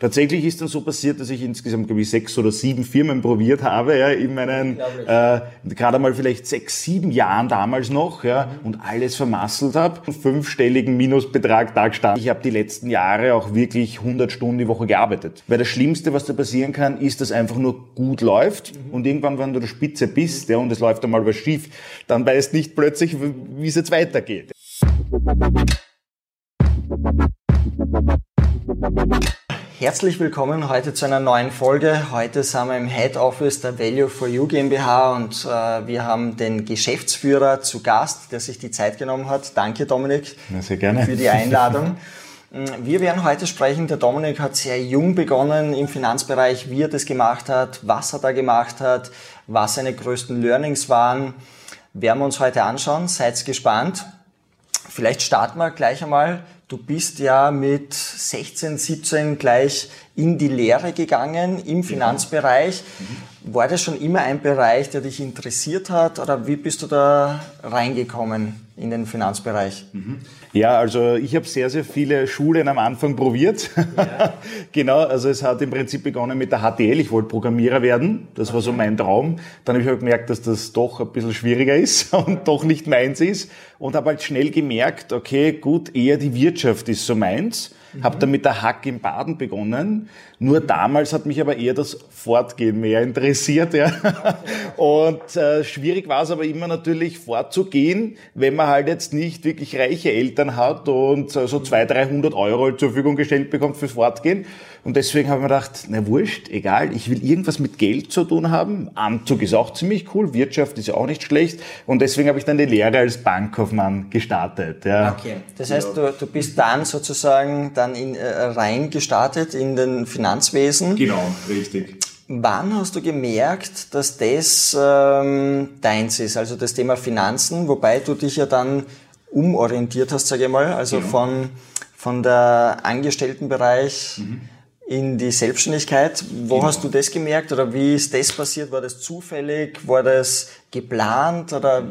Tatsächlich ist dann so passiert, dass ich insgesamt, glaube ich, sechs oder sieben Firmen probiert habe, ja, in meinen, äh, gerade mal vielleicht sechs, sieben Jahren damals noch, ja, mhm. und alles vermasselt habe. Fünfstelligen Minusbetrag da gestanden. Ich habe die letzten Jahre auch wirklich 100 Stunden die Woche gearbeitet. Weil das Schlimmste, was da passieren kann, ist, dass einfach nur gut läuft mhm. und irgendwann, wenn du der Spitze bist, ja, und es läuft einmal was schief, dann weißt nicht plötzlich, wie es jetzt weitergeht. Herzlich willkommen heute zu einer neuen Folge. Heute sind wir im Head Office der Value for You GmbH und äh, wir haben den Geschäftsführer zu Gast, der sich die Zeit genommen hat. Danke Dominik ja, sehr gerne. für die Einladung. Wir werden heute sprechen. Der Dominik hat sehr jung begonnen im Finanzbereich, wie er das gemacht hat, was er da gemacht hat, was seine größten Learnings waren. Werden wir uns heute anschauen. Seid gespannt. Vielleicht starten wir gleich einmal Du bist ja mit 16, 17 gleich in die Lehre gegangen im Finanzbereich. Mhm. War das schon immer ein Bereich, der dich interessiert hat oder wie bist du da reingekommen in den Finanzbereich? Mhm. Ja, also ich habe sehr, sehr viele Schulen am Anfang probiert. Ja. genau, also es hat im Prinzip begonnen mit der HTL. Ich wollte Programmierer werden. Das war so mein Traum. Dann habe ich halt gemerkt, dass das doch ein bisschen schwieriger ist und doch nicht meins ist. Und habe halt schnell gemerkt, okay, gut, eher die Wirtschaft ist so meins. Mhm. Habe dann mit der Hack im Baden begonnen. Nur damals hat mich aber eher das Fortgehen mehr interessiert. Ja. Und äh, schwierig war es aber immer natürlich fortzugehen, wenn man halt jetzt nicht wirklich reiche Eltern hat und äh, so 200, 300 Euro zur Verfügung gestellt bekommt fürs Fortgehen. Und deswegen habe ich mir gedacht, na wurscht, egal, ich will irgendwas mit Geld zu tun haben. Anzug ist auch ziemlich cool, Wirtschaft ist ja auch nicht schlecht. Und deswegen habe ich dann die Lehre als Bankkaufmann gestartet. Ja. Okay, das heißt, du, du bist dann sozusagen dann in, äh, rein gestartet in den Finanzwesen. Genau, richtig. Wann hast du gemerkt, dass das ähm, deins ist, also das Thema Finanzen, wobei du dich ja dann umorientiert hast, sage ich mal, also genau. von, von der Angestelltenbereich mhm in die Selbstständigkeit. Wo genau. hast du das gemerkt oder wie ist das passiert? War das zufällig? War das geplant oder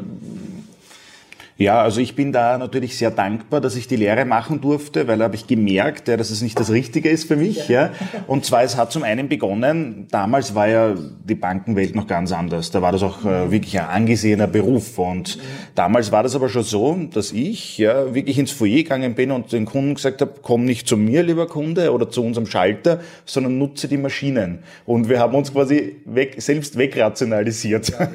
ja, also ich bin da natürlich sehr dankbar, dass ich die Lehre machen durfte, weil da habe ich gemerkt, ja, dass es nicht das Richtige ist für mich. Ja. Und zwar, es hat zum einen begonnen, damals war ja die Bankenwelt noch ganz anders. Da war das auch äh, wirklich ein angesehener Beruf. Und mhm. damals war das aber schon so, dass ich ja wirklich ins Foyer gegangen bin und den Kunden gesagt habe, komm nicht zu mir, lieber Kunde, oder zu unserem Schalter, sondern nutze die Maschinen. Und wir haben uns quasi weg, selbst wegrationalisiert. Ja,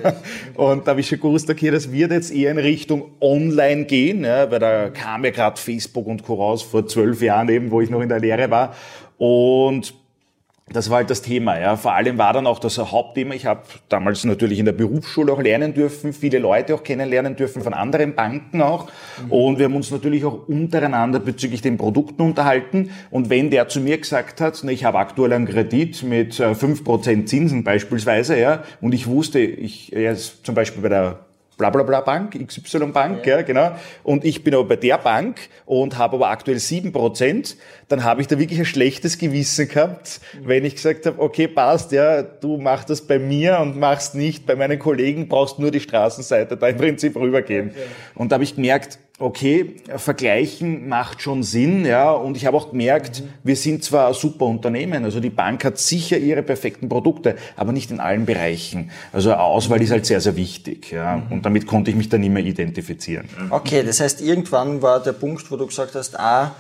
und da habe ich schon gewusst, okay, das wird jetzt eher in Richtung online gehen, ja, weil da kam ja gerade Facebook und Co. raus vor zwölf Jahren eben, wo ich noch in der Lehre war. Und das war halt das Thema. Ja. Vor allem war dann auch das Hauptthema. Ich habe damals natürlich in der Berufsschule auch lernen dürfen, viele Leute auch kennenlernen dürfen von anderen Banken auch. Mhm. Und wir haben uns natürlich auch untereinander bezüglich den Produkten unterhalten. Und wenn der zu mir gesagt hat, ich habe aktuell einen Kredit mit 5% äh, Zinsen beispielsweise, ja, und ich wusste, ich, er ist zum Beispiel bei der Blablabla Bank, XY Bank, ja. ja. genau. Und ich bin aber bei der Bank und habe aber aktuell sieben Prozent, dann habe ich da wirklich ein schlechtes Gewissen gehabt, mhm. wenn ich gesagt habe, okay, passt, ja, du machst das bei mir und machst nicht bei meinen Kollegen, brauchst nur die Straßenseite da im Prinzip rübergehen. Okay. Und da habe ich gemerkt, okay, vergleichen macht schon Sinn, ja, und ich habe auch gemerkt, mhm. wir sind zwar ein super Unternehmen, also die Bank hat sicher ihre perfekten Produkte, aber nicht in allen Bereichen. Also Auswahl ist halt sehr, sehr wichtig, ja, mhm. und damit konnte ich mich dann immer identifizieren. Okay, das heißt, irgendwann war der Punkt, wo du gesagt hast, ah,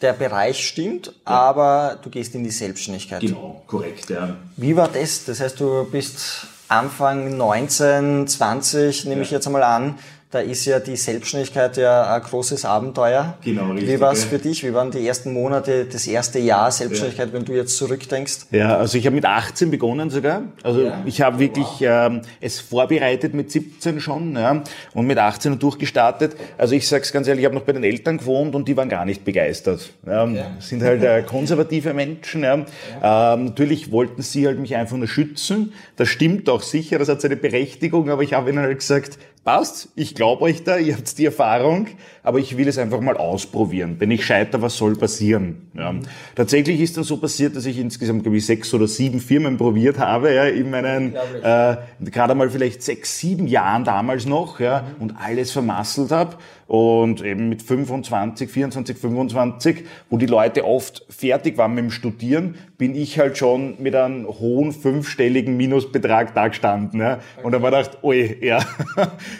der Bereich stimmt, ja. aber du gehst in die Selbstständigkeit. Genau, korrekt, ja. Wie war das? Das heißt, du bist Anfang 19, 20, nehme ja. ich jetzt einmal an, da ist ja die Selbstständigkeit ja ein großes Abenteuer. Genau, richtig. Wie war es für dich? Wie waren die ersten Monate, das erste Jahr Selbstständigkeit, ja. wenn du jetzt zurückdenkst? Ja, also ich habe mit 18 begonnen sogar. Also ja. ich habe wirklich wow. ähm, es vorbereitet mit 17 schon ja, und mit 18 durchgestartet. Also ich sage es ganz ehrlich, ich habe noch bei den Eltern gewohnt und die waren gar nicht begeistert. Ja, okay. Sind halt äh, konservative Menschen. Ja. ja. Ähm, natürlich wollten sie halt mich einfach nur schützen. Das stimmt auch sicher, das hat seine Berechtigung, aber ich habe ihnen halt gesagt, passt, ich glaube euch da, ihr habt die Erfahrung, aber ich will es einfach mal ausprobieren. Wenn ich scheiter, was soll passieren? Ja. Tatsächlich ist dann so passiert, dass ich insgesamt, glaube ich, sechs oder sieben Firmen probiert habe, ja, in meinen, äh, gerade mal vielleicht sechs, sieben Jahren damals noch, ja, mhm. und alles vermasselt habe und eben mit 25, 24, 25, wo die Leute oft fertig waren mit dem Studieren, bin ich halt schon mit einem hohen fünfstelligen Minusbetrag da gestanden. Ja. Okay. Und dann war gedacht, oi, ja,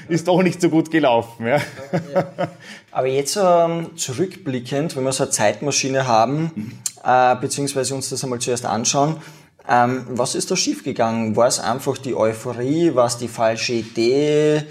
ist doch nicht so gut gelaufen. Ja. Aber jetzt ähm, zurückblickend, wenn wir so eine Zeitmaschine haben, äh, beziehungsweise uns das einmal zuerst anschauen, ähm, was ist da schiefgegangen? War es einfach die Euphorie? War es die falsche Idee?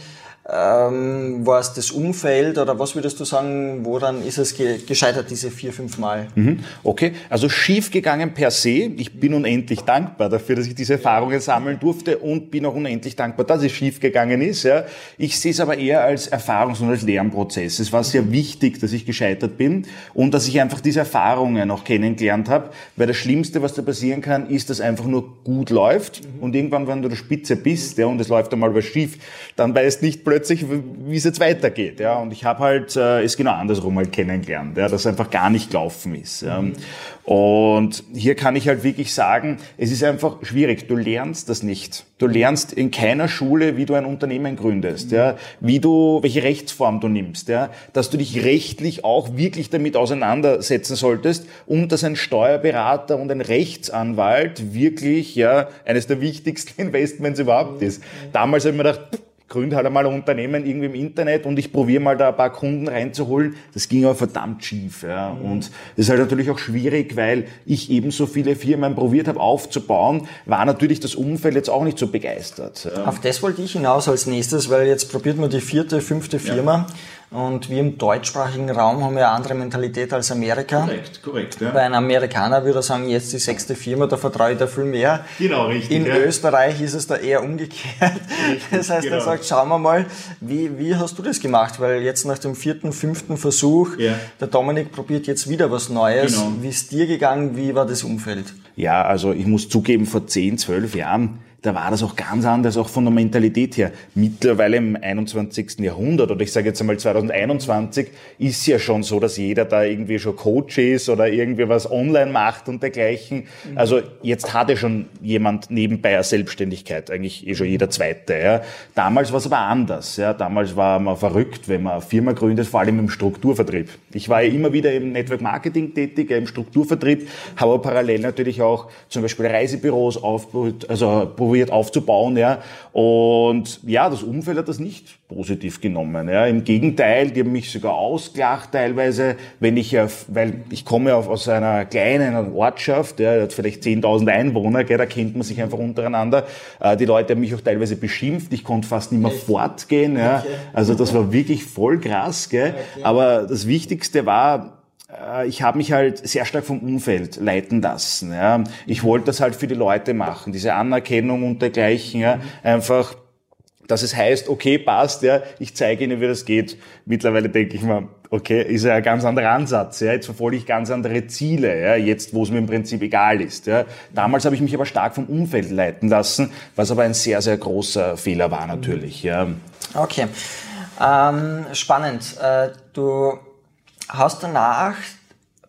Ähm, war es das Umfeld oder was würdest du sagen, woran ist es ge gescheitert, diese vier, fünf Mal? Mhm. Okay, also schiefgegangen per se. Ich bin unendlich dankbar dafür, dass ich diese Erfahrungen sammeln durfte und bin auch unendlich dankbar, dass es schiefgegangen ist. Ja. Ich sehe es aber eher als Erfahrungs- und als Lernprozess. Es war sehr wichtig, dass ich gescheitert bin und dass ich einfach diese Erfahrungen auch kennengelernt habe, weil das Schlimmste, was da passieren kann, ist, dass einfach nur gut läuft mhm. und irgendwann, wenn du der Spitze bist ja, und es läuft einmal was schief, dann weißt nicht plötzlich, plötzlich, wie es jetzt weitergeht. Ja? Und ich habe halt äh, es genau andersrum halt kennengelernt, ja? dass einfach gar nicht gelaufen ist. Ja? Und hier kann ich halt wirklich sagen, es ist einfach schwierig. Du lernst das nicht. Du lernst in keiner Schule, wie du ein Unternehmen gründest, ja, wie du, welche Rechtsform du nimmst, ja, dass du dich rechtlich auch wirklich damit auseinandersetzen solltest und dass ein Steuerberater und ein Rechtsanwalt wirklich, ja, eines der wichtigsten Investments überhaupt ist. Damals habe ich mir gedacht, gründe halt einmal ein Unternehmen irgendwie im Internet und ich probiere mal da ein paar Kunden reinzuholen. Das ging aber verdammt schief. Ja. Mhm. Und das ist halt natürlich auch schwierig, weil ich eben so viele Firmen probiert habe aufzubauen, war natürlich das Umfeld jetzt auch nicht so begeistert. Auf das wollte ich hinaus als nächstes, weil jetzt probiert man die vierte, fünfte Firma. Ja. Und wir im deutschsprachigen Raum haben ja eine andere Mentalität als Amerika. Korrekt, korrekt. Ja. Bei einem Amerikaner würde er sagen, jetzt die sechste Firma, da vertraue ich da viel mehr. Genau, richtig. In ja. Österreich ist es da eher umgekehrt. Richtig, das heißt, genau. er sagt, schauen wir mal, wie, wie hast du das gemacht? Weil jetzt nach dem vierten, fünften Versuch, ja. der Dominik probiert jetzt wieder was Neues. Genau. Wie ist dir gegangen? Wie war das Umfeld? Ja, also ich muss zugeben, vor zehn, zwölf Jahren da war das auch ganz anders, auch von der Mentalität her. Mittlerweile im 21. Jahrhundert oder ich sage jetzt einmal 2021 ist ja schon so, dass jeder da irgendwie schon Coach ist oder irgendwie was online macht und dergleichen. Mhm. Also jetzt hatte schon jemand nebenbei eine Selbstständigkeit, eigentlich eh schon jeder Zweite. Ja. Damals war es aber anders. Ja. Damals war man verrückt, wenn man eine Firma gründet, vor allem im Strukturvertrieb. Ich war ja immer wieder im Network Marketing tätig, im Strukturvertrieb, habe aber parallel natürlich auch zum Beispiel Reisebüros aufgebaut, also probiert aufzubauen, ja. Und ja, das Umfeld hat das nicht positiv genommen, ja. Im Gegenteil, die haben mich sogar ausgelacht teilweise, wenn ich, weil ich komme aus einer kleinen Ortschaft, ja, hat vielleicht 10.000 Einwohner, gell, da kennt man sich einfach untereinander. Äh, die Leute haben mich auch teilweise beschimpft, ich konnte fast nicht mehr fortgehen, ja. Also das war wirklich voll krass, gell. Aber das Wichtigste war, äh, ich habe mich halt sehr stark vom Umfeld leiten lassen. Ja. Ich wollte das halt für die Leute machen, diese Anerkennung und dergleichen. Ja. Einfach, dass es heißt, okay, passt, ja, ich zeige Ihnen, wie das geht. Mittlerweile denke ich mir, okay, ist ja ein ganz anderer Ansatz. Ja. Jetzt verfolge ich ganz andere Ziele, ja, jetzt, wo es mir im Prinzip egal ist. Ja. Damals habe ich mich aber stark vom Umfeld leiten lassen, was aber ein sehr, sehr großer Fehler war natürlich. Ja. Okay. Ähm, spannend. Äh, du hast danach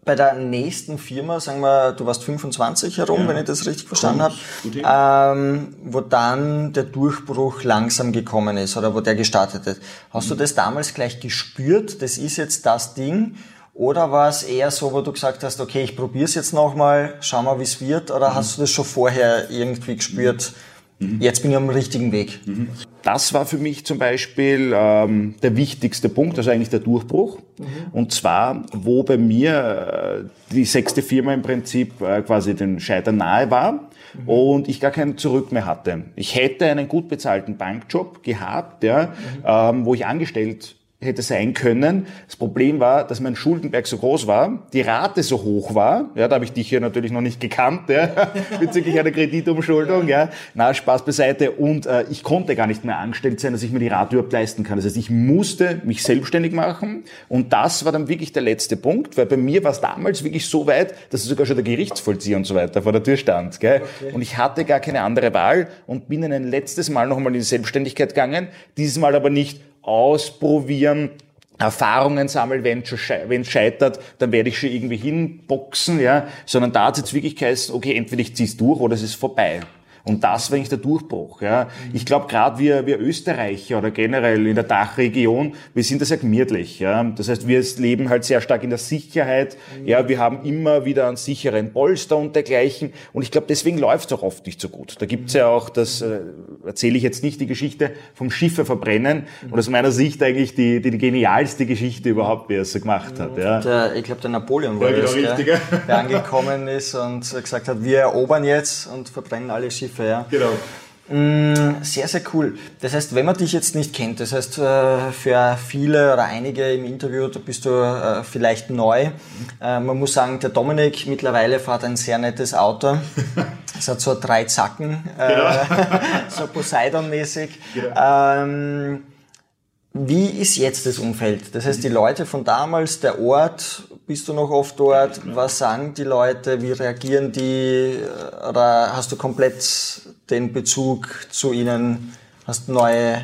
bei der nächsten Firma, sagen wir, du warst 25 herum, ja. wenn ich das richtig verstanden habe, ähm, wo dann der Durchbruch langsam gekommen ist oder wo der gestartet ist. Hast mhm. du das damals gleich gespürt? Das ist jetzt das Ding? Oder war es eher so, wo du gesagt hast, okay, ich probiere es jetzt nochmal, schau mal, wie es wird? Oder mhm. hast du das schon vorher irgendwie gespürt? Mhm Mhm. Jetzt bin ich am richtigen Weg. Mhm. Das war für mich zum Beispiel ähm, der wichtigste Punkt, also eigentlich der Durchbruch. Mhm. Und zwar, wo bei mir äh, die sechste Firma im Prinzip äh, quasi den Scheitern nahe war mhm. und ich gar keinen Zurück mehr hatte. Ich hätte einen gut bezahlten Bankjob gehabt, ja, mhm. ähm, wo ich angestellt hätte sein können. Das Problem war, dass mein Schuldenberg so groß war, die Rate so hoch war. Ja, da habe ich dich ja natürlich noch nicht gekannt, ja, bezüglich einer Kreditumschuldung. Ja, na Spaß beiseite. Und äh, ich konnte gar nicht mehr angestellt sein, dass ich mir die Rate überhaupt leisten kann. Das heißt, ich musste mich selbstständig machen. Und das war dann wirklich der letzte Punkt, weil bei mir war es damals wirklich so weit, dass sogar schon der Gerichtsvollzieher und so weiter vor der Tür stand. Gell? Okay. Und ich hatte gar keine andere Wahl und bin dann ein letztes Mal nochmal in die Selbstständigkeit gegangen. Dieses Mal aber nicht ausprobieren, Erfahrungen sammeln, wenn es scheitert, dann werde ich schon irgendwie hinboxen, ja, sondern da hat es jetzt wirklich geheißen, okay, entweder ich zieh's durch oder es ist vorbei. Und das war eigentlich der Durchbruch. Ja. Ich glaube, gerade wir, wir Österreicher oder generell in der Dachregion, wir sind da sehr gemütlich. Ja. Das heißt, wir leben halt sehr stark in der Sicherheit. Ja, wir haben immer wieder einen sicheren Polster und dergleichen. Und ich glaube, deswegen läuft es auch oft nicht so gut. Da gibt's ja auch, das äh, erzähle ich jetzt nicht, die Geschichte vom Schiffe verbrennen. Und aus meiner Sicht eigentlich die, die, die genialste Geschichte überhaupt, wie er es so gemacht hat. Ja. Der, ich glaube, der Napoleon war ja, genau das, der angekommen ist und gesagt hat, wir erobern jetzt und verbrennen alle Schiffe Hilfe, ja. Genau. Mm, sehr, sehr cool. Das heißt, wenn man dich jetzt nicht kennt, das heißt, äh, für viele oder einige im Interview, da bist du äh, vielleicht neu. Äh, man muss sagen, der Dominik mittlerweile fährt ein sehr nettes Auto. Es hat so drei Zacken, genau. so Poseidon-mäßig. Genau. Ähm, wie ist jetzt das Umfeld? Das heißt, die Leute von damals, der Ort, bist du noch oft dort? Was sagen die Leute? Wie reagieren die? Oder hast du komplett den Bezug zu ihnen? Hast neue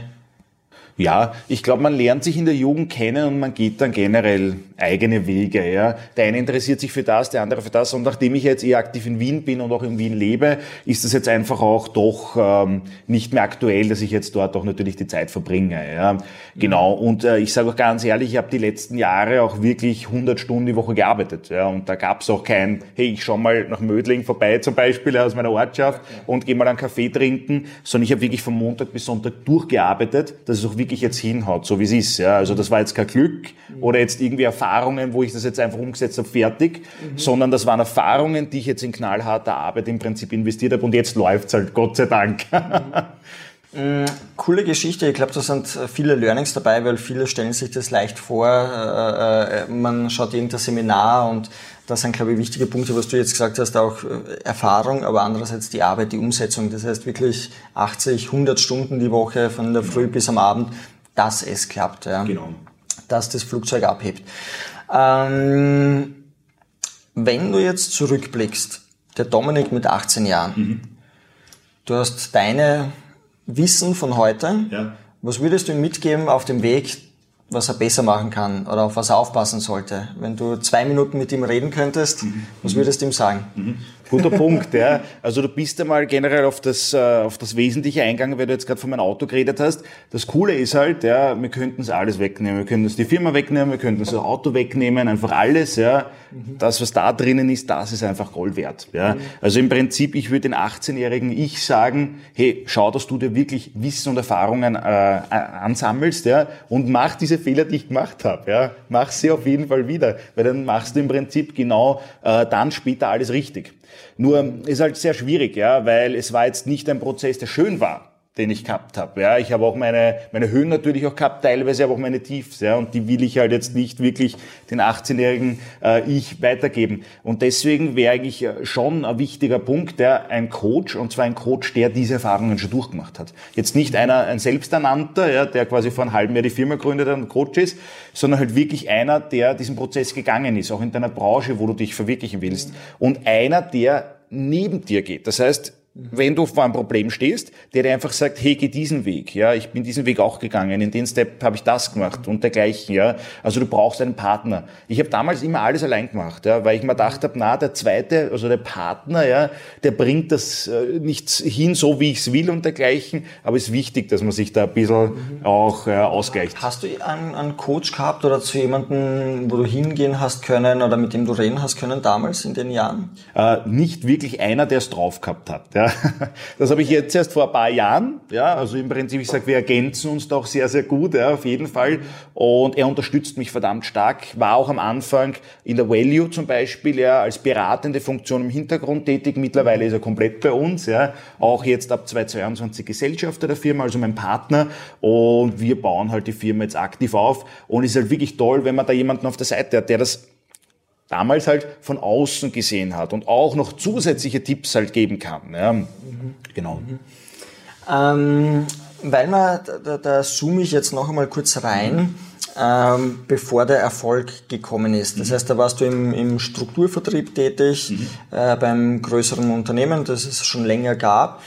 ja, ich glaube, man lernt sich in der Jugend kennen und man geht dann generell eigene Wege. Ja. Der eine interessiert sich für das, der andere für das. Und nachdem ich jetzt eher aktiv in Wien bin und auch in Wien lebe, ist das jetzt einfach auch doch ähm, nicht mehr aktuell, dass ich jetzt dort auch natürlich die Zeit verbringe. Ja. Genau. Und äh, ich sage auch ganz ehrlich, ich habe die letzten Jahre auch wirklich 100 Stunden die Woche gearbeitet. Ja. Und da gab es auch kein, hey, ich schau mal nach Mödling vorbei zum Beispiel aus meiner Ortschaft und gehe mal einen Kaffee trinken, sondern ich habe wirklich von Montag bis Sonntag durchgearbeitet, dass es auch wirklich jetzt hinhaut, so wie es ist. Ja. Also das war jetzt kein Glück oder jetzt irgendwie Erfahrungen, wo ich das jetzt einfach umgesetzt habe, fertig, mhm. sondern das waren Erfahrungen, die ich jetzt in knallharter Arbeit im Prinzip investiert habe und jetzt läuft's halt, Gott sei Dank. Mhm. Coole Geschichte. Ich glaube, da sind viele Learnings dabei, weil viele stellen sich das leicht vor. Äh, äh, man schaut irgendein Seminar und das sind, glaube ich, wichtige Punkte, was du jetzt gesagt hast, auch äh, Erfahrung, aber andererseits die Arbeit, die Umsetzung. Das heißt wirklich 80, 100 Stunden die Woche von der Früh bis am Abend dass es klappt, ja. Genau. dass das Flugzeug abhebt. Ähm, wenn du jetzt zurückblickst, der Dominik mit 18 Jahren, mhm. du hast deine Wissen von heute, ja. was würdest du ihm mitgeben auf dem Weg, was er besser machen kann oder auf was er aufpassen sollte? Wenn du zwei Minuten mit ihm reden könntest, mhm. was würdest du ihm sagen? Mhm. Guter Punkt, ja. Also du bist einmal generell auf das, äh, auf das Wesentliche eingegangen, weil du jetzt gerade von meinem Auto geredet hast. Das Coole ist halt, ja, wir könnten es alles wegnehmen. Wir könnten es die Firma wegnehmen, wir könnten es das Auto wegnehmen, einfach alles, ja. Das, was da drinnen ist, das ist einfach Gold wert, ja. Also im Prinzip, ich würde den 18-jährigen Ich sagen, hey, schau, dass du dir wirklich Wissen und Erfahrungen äh, ansammelst, ja, und mach diese Fehler, die ich gemacht habe, ja. Mach sie auf jeden Fall wieder, weil dann machst du im Prinzip genau äh, dann später alles richtig. Nur ist halt sehr schwierig, ja, weil es war jetzt nicht ein Prozess, der schön war den ich gehabt habe. Ja, ich habe auch meine, meine Höhen natürlich auch gehabt, teilweise aber auch meine Tiefs. Ja, und die will ich halt jetzt nicht wirklich den 18-jährigen äh, Ich weitergeben. Und deswegen wäre eigentlich äh, schon ein wichtiger Punkt, der ein Coach, und zwar ein Coach, der diese Erfahrungen schon durchgemacht hat. Jetzt nicht einer, ein Selbsternannter, ja, der quasi vor einem halben Jahr die Firma gründet und Coach ist, sondern halt wirklich einer, der diesen Prozess gegangen ist, auch in deiner Branche, wo du dich verwirklichen willst. Und einer, der neben dir geht. Das heißt, wenn du vor einem Problem stehst, der dir einfach sagt, hey, geh diesen Weg, ja, ich bin diesen Weg auch gegangen, in den Step habe ich das gemacht und dergleichen, ja. Also du brauchst einen Partner. Ich habe damals immer alles allein gemacht, ja, weil ich mir gedacht habe, na, der zweite, also der Partner, ja, der bringt das äh, nicht hin, so wie ich es will und dergleichen, aber es ist wichtig, dass man sich da ein bisschen mhm. auch äh, ausgleicht. Hast du einen, einen Coach gehabt oder zu jemandem, wo du hingehen hast können oder mit dem du reden hast können damals in den Jahren? Äh, nicht wirklich einer, der es drauf gehabt hat, ja Das habe ich jetzt erst vor ein paar Jahren. Ja, also im Prinzip, ich sage, wir ergänzen uns doch sehr, sehr gut, ja, auf jeden Fall. Und er unterstützt mich verdammt stark. War auch am Anfang in der Value zum Beispiel, ja, als beratende Funktion im Hintergrund tätig. Mittlerweile ist er komplett bei uns, ja. Auch jetzt ab 2022 Gesellschafter der Firma, also mein Partner. Und wir bauen halt die Firma jetzt aktiv auf. Und es ist halt wirklich toll, wenn man da jemanden auf der Seite hat, der das damals halt von außen gesehen hat und auch noch zusätzliche Tipps halt geben kann. Ja. Mhm. Genau. Mhm. Ähm, weil man, da, da zoome ich jetzt noch einmal kurz rein, ähm, bevor der Erfolg gekommen ist. Das mhm. heißt, da warst du im, im Strukturvertrieb tätig, mhm. äh, beim größeren Unternehmen, das es schon länger gab.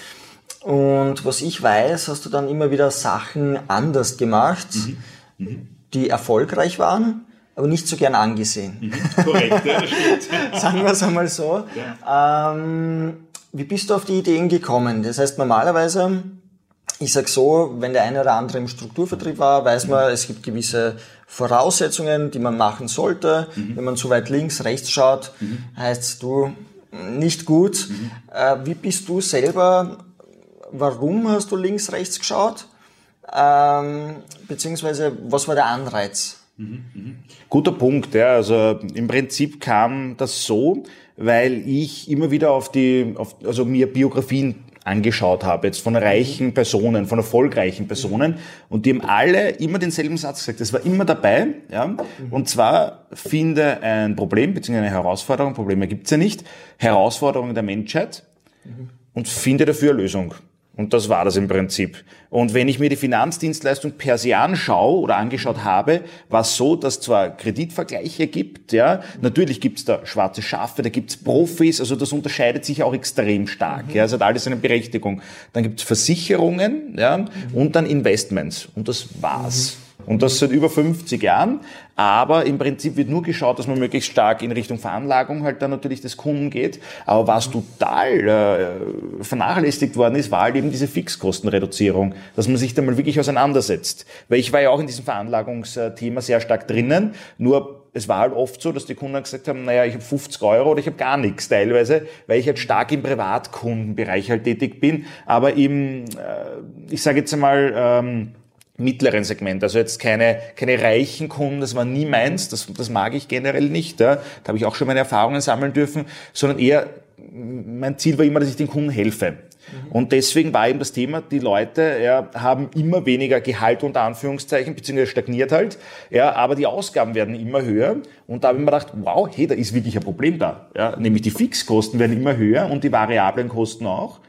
Und was ich weiß, hast du dann immer wieder Sachen anders gemacht, mhm. mhm. die erfolgreich waren aber nicht so gern angesehen. Mhm, korrekt, ja, stimmt. Sagen wir es einmal so. Ja. Ähm, wie bist du auf die Ideen gekommen? Das heißt, normalerweise, ich sag so, wenn der eine oder andere im Strukturvertrieb war, weiß man, es gibt gewisse Voraussetzungen, die man machen sollte. Mhm. Wenn man zu weit links, rechts schaut, mhm. heißt du nicht gut. Mhm. Äh, wie bist du selber, warum hast du links, rechts geschaut? Ähm, beziehungsweise, was war der Anreiz? Guter Punkt, ja. Also im Prinzip kam das so, weil ich immer wieder auf die, auf, also mir Biografien angeschaut habe, jetzt von reichen Personen, von erfolgreichen Personen, und die haben alle immer denselben Satz gesagt. Das war immer dabei, ja. Und zwar finde ein Problem, beziehungsweise eine Herausforderung, Probleme gibt's ja nicht, Herausforderung der Menschheit und finde dafür eine Lösung. Und das war das im Prinzip. Und wenn ich mir die Finanzdienstleistung per se anschaue oder angeschaut habe, war es so, dass zwar Kreditvergleiche gibt, ja, natürlich gibt es da schwarze Schafe, da gibt es Profis, also das unterscheidet sich auch extrem stark. Ja, es hat alles eine Berechtigung. Dann gibt es Versicherungen, ja, und dann Investments. Und das war's. Und das seit über 50 Jahren. Aber im Prinzip wird nur geschaut, dass man möglichst stark in Richtung Veranlagung halt dann natürlich des Kunden geht. Aber was total äh, vernachlässigt worden ist, war halt eben diese Fixkostenreduzierung, dass man sich da mal wirklich auseinandersetzt. Weil ich war ja auch in diesem Veranlagungsthema sehr stark drinnen. Nur es war halt oft so, dass die Kunden gesagt haben, naja, ich habe 50 Euro oder ich habe gar nichts teilweise, weil ich halt stark im Privatkundenbereich halt tätig bin. Aber im, äh, ich sage jetzt einmal, ähm, mittleren Segment. Also jetzt keine, keine reichen Kunden, das war nie meins, das, das mag ich generell nicht. Ja. Da habe ich auch schon meine Erfahrungen sammeln dürfen, sondern eher, mein Ziel war immer, dass ich den Kunden helfe. Und deswegen war eben das Thema, die Leute ja, haben immer weniger Gehalt unter Anführungszeichen, beziehungsweise stagniert halt, ja, aber die Ausgaben werden immer höher. Und da habe ich mir gedacht, wow, hey, da ist wirklich ein Problem da. Ja, nämlich die Fixkosten werden immer höher und die variablen Kosten auch.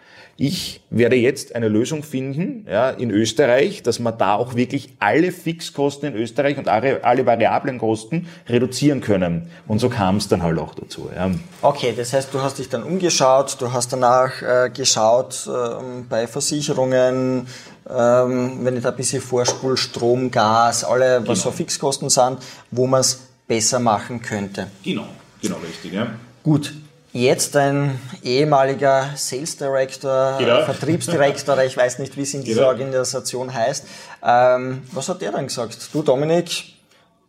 Ich werde jetzt eine Lösung finden ja, in Österreich, dass man da auch wirklich alle Fixkosten in Österreich und alle, alle variablen Kosten reduzieren können. Und so kam es dann halt auch dazu. Ja. Okay, das heißt, du hast dich dann umgeschaut, du hast danach äh, geschaut äh, bei Versicherungen, ähm, wenn ich da ein bisschen vorspul, Strom, Gas, alle, was genau. so Fixkosten sind, wo man es besser machen könnte. Genau, genau richtig. Ja. Gut, Jetzt ein ehemaliger Sales Director, genau. Vertriebsdirektor, ich weiß nicht, wie es in dieser genau. Organisation heißt. Ähm, was hat der dann gesagt? Du Dominik,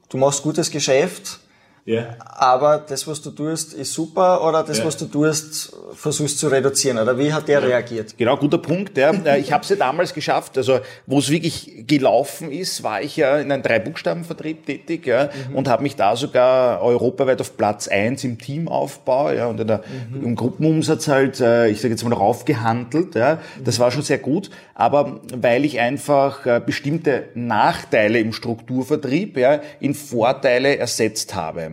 du machst gutes Geschäft, ja. Aber das, was du tust, ist super oder das, ja. was du tust, versuchst zu reduzieren? Oder wie hat der ja. reagiert? Genau, guter Punkt. Ja. Äh, ich habe es ja damals geschafft. Also wo es wirklich gelaufen ist, war ich ja in einem Drei-Buchstaben-Vertrieb tätig ja, mhm. und habe mich da sogar europaweit auf Platz eins im Teamaufbau ja, und in der, mhm. im Gruppenumsatz halt, äh, ich sage jetzt mal, raufgehandelt. Ja. Das war schon sehr gut. Aber weil ich einfach äh, bestimmte Nachteile im Strukturvertrieb ja, in Vorteile ersetzt habe.